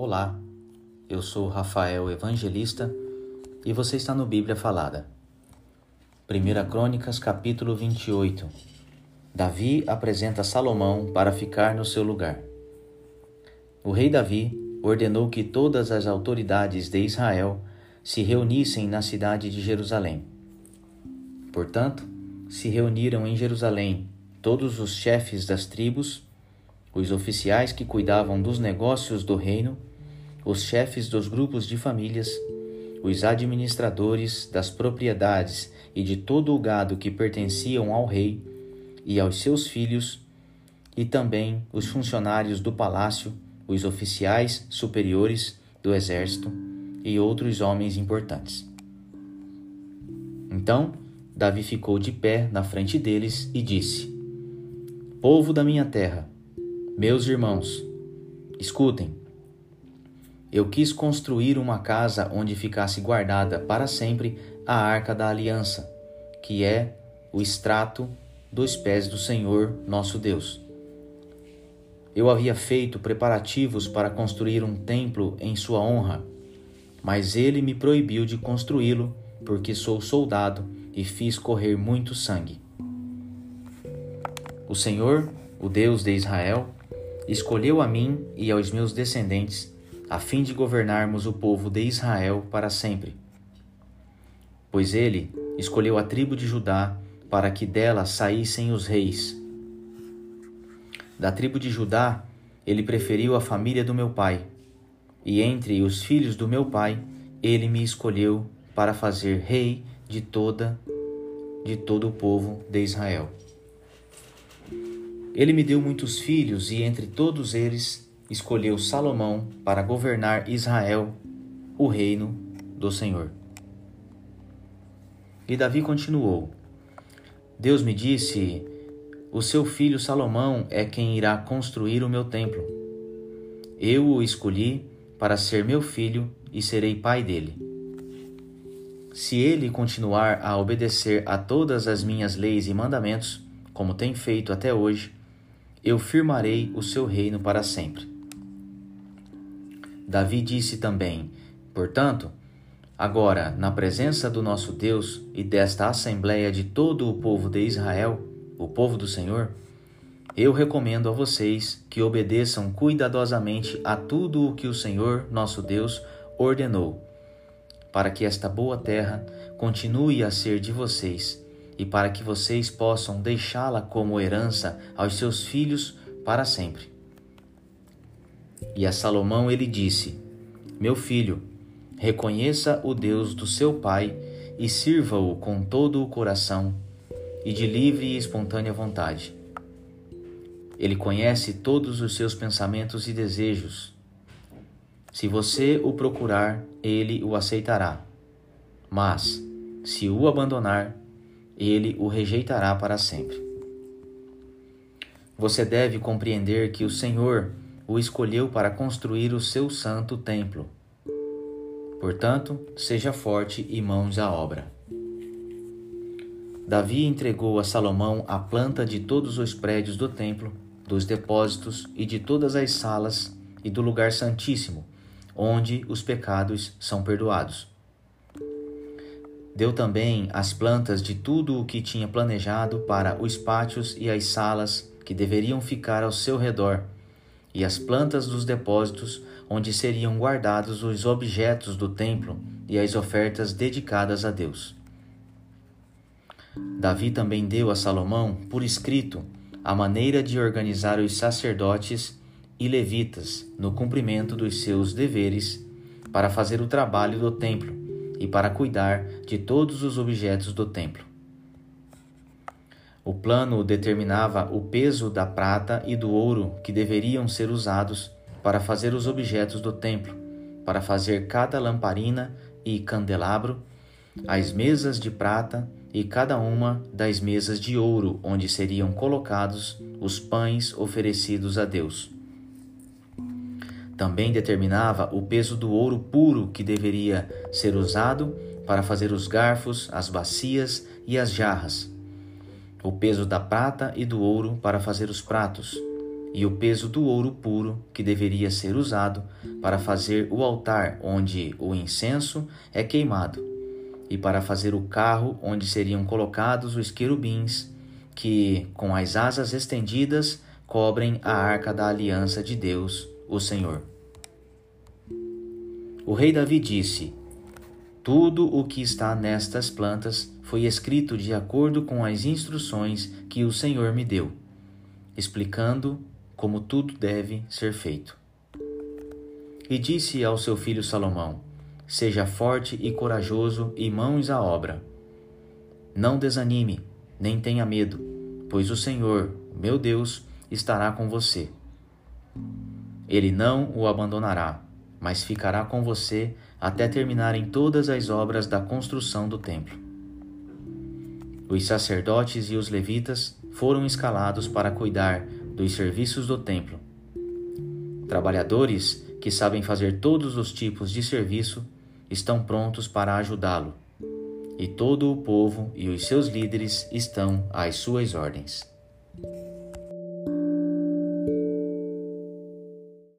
Olá, eu sou Rafael Evangelista e você está no Bíblia Falada. 1 Crônicas, capítulo 28. Davi apresenta Salomão para ficar no seu lugar. O rei Davi ordenou que todas as autoridades de Israel se reunissem na cidade de Jerusalém. Portanto, se reuniram em Jerusalém todos os chefes das tribos, os oficiais que cuidavam dos negócios do reino, os chefes dos grupos de famílias, os administradores das propriedades e de todo o gado que pertenciam ao rei e aos seus filhos, e também os funcionários do palácio, os oficiais superiores do exército e outros homens importantes. Então, Davi ficou de pé na frente deles e disse: Povo da minha terra, meus irmãos, escutem. Eu quis construir uma casa onde ficasse guardada para sempre a arca da aliança, que é o extrato dos pés do Senhor nosso Deus. Eu havia feito preparativos para construir um templo em sua honra, mas ele me proibiu de construí-lo, porque sou soldado e fiz correr muito sangue. O Senhor, o Deus de Israel, escolheu a mim e aos meus descendentes, a fim de governarmos o povo de Israel para sempre. Pois ele escolheu a tribo de Judá para que dela saíssem os reis. Da tribo de Judá, ele preferiu a família do meu pai, e entre os filhos do meu pai, ele me escolheu para fazer rei de toda de todo o povo de Israel. Ele me deu muitos filhos e entre todos eles escolheu Salomão para governar Israel, o reino do Senhor. E Davi continuou: Deus me disse: O seu filho Salomão é quem irá construir o meu templo. Eu o escolhi para ser meu filho e serei pai dele. Se ele continuar a obedecer a todas as minhas leis e mandamentos, como tem feito até hoje, eu firmarei o seu reino para sempre. Davi disse também: Portanto, agora, na presença do nosso Deus e desta assembleia de todo o povo de Israel, o povo do Senhor, eu recomendo a vocês que obedeçam cuidadosamente a tudo o que o Senhor, nosso Deus, ordenou para que esta boa terra continue a ser de vocês e para que vocês possam deixá-la como herança aos seus filhos para sempre. E a Salomão ele disse: Meu filho, reconheça o Deus do seu pai e sirva-o com todo o coração e de livre e espontânea vontade. Ele conhece todos os seus pensamentos e desejos se você o procurar, ele o aceitará. Mas, se o abandonar, ele o rejeitará para sempre. Você deve compreender que o Senhor o escolheu para construir o seu santo templo. Portanto, seja forte e mãos à obra. Davi entregou a Salomão a planta de todos os prédios do templo, dos depósitos e de todas as salas e do lugar santíssimo onde os pecados são perdoados. Deu também as plantas de tudo o que tinha planejado para os pátios e as salas que deveriam ficar ao seu redor, e as plantas dos depósitos onde seriam guardados os objetos do templo e as ofertas dedicadas a Deus. Davi também deu a Salomão, por escrito, a maneira de organizar os sacerdotes e levitas no cumprimento dos seus deveres para fazer o trabalho do templo e para cuidar de todos os objetos do templo. O plano determinava o peso da prata e do ouro que deveriam ser usados para fazer os objetos do templo, para fazer cada lamparina e candelabro, as mesas de prata e cada uma das mesas de ouro onde seriam colocados os pães oferecidos a Deus. Também determinava o peso do ouro puro que deveria ser usado para fazer os garfos, as bacias e as jarras, o peso da prata e do ouro para fazer os pratos, e o peso do ouro puro que deveria ser usado para fazer o altar onde o incenso é queimado, e para fazer o carro onde seriam colocados os querubins, que, com as asas estendidas, cobrem a arca da aliança de Deus, o Senhor. O rei Davi disse: Tudo o que está nestas plantas foi escrito de acordo com as instruções que o Senhor me deu, explicando como tudo deve ser feito. E disse ao seu filho Salomão: Seja forte e corajoso e mãos à obra. Não desanime, nem tenha medo, pois o Senhor, meu Deus, estará com você. Ele não o abandonará, mas ficará com você até terminarem todas as obras da construção do templo. Os sacerdotes e os levitas foram escalados para cuidar dos serviços do templo. Trabalhadores que sabem fazer todos os tipos de serviço estão prontos para ajudá-lo, e todo o povo e os seus líderes estão às suas ordens.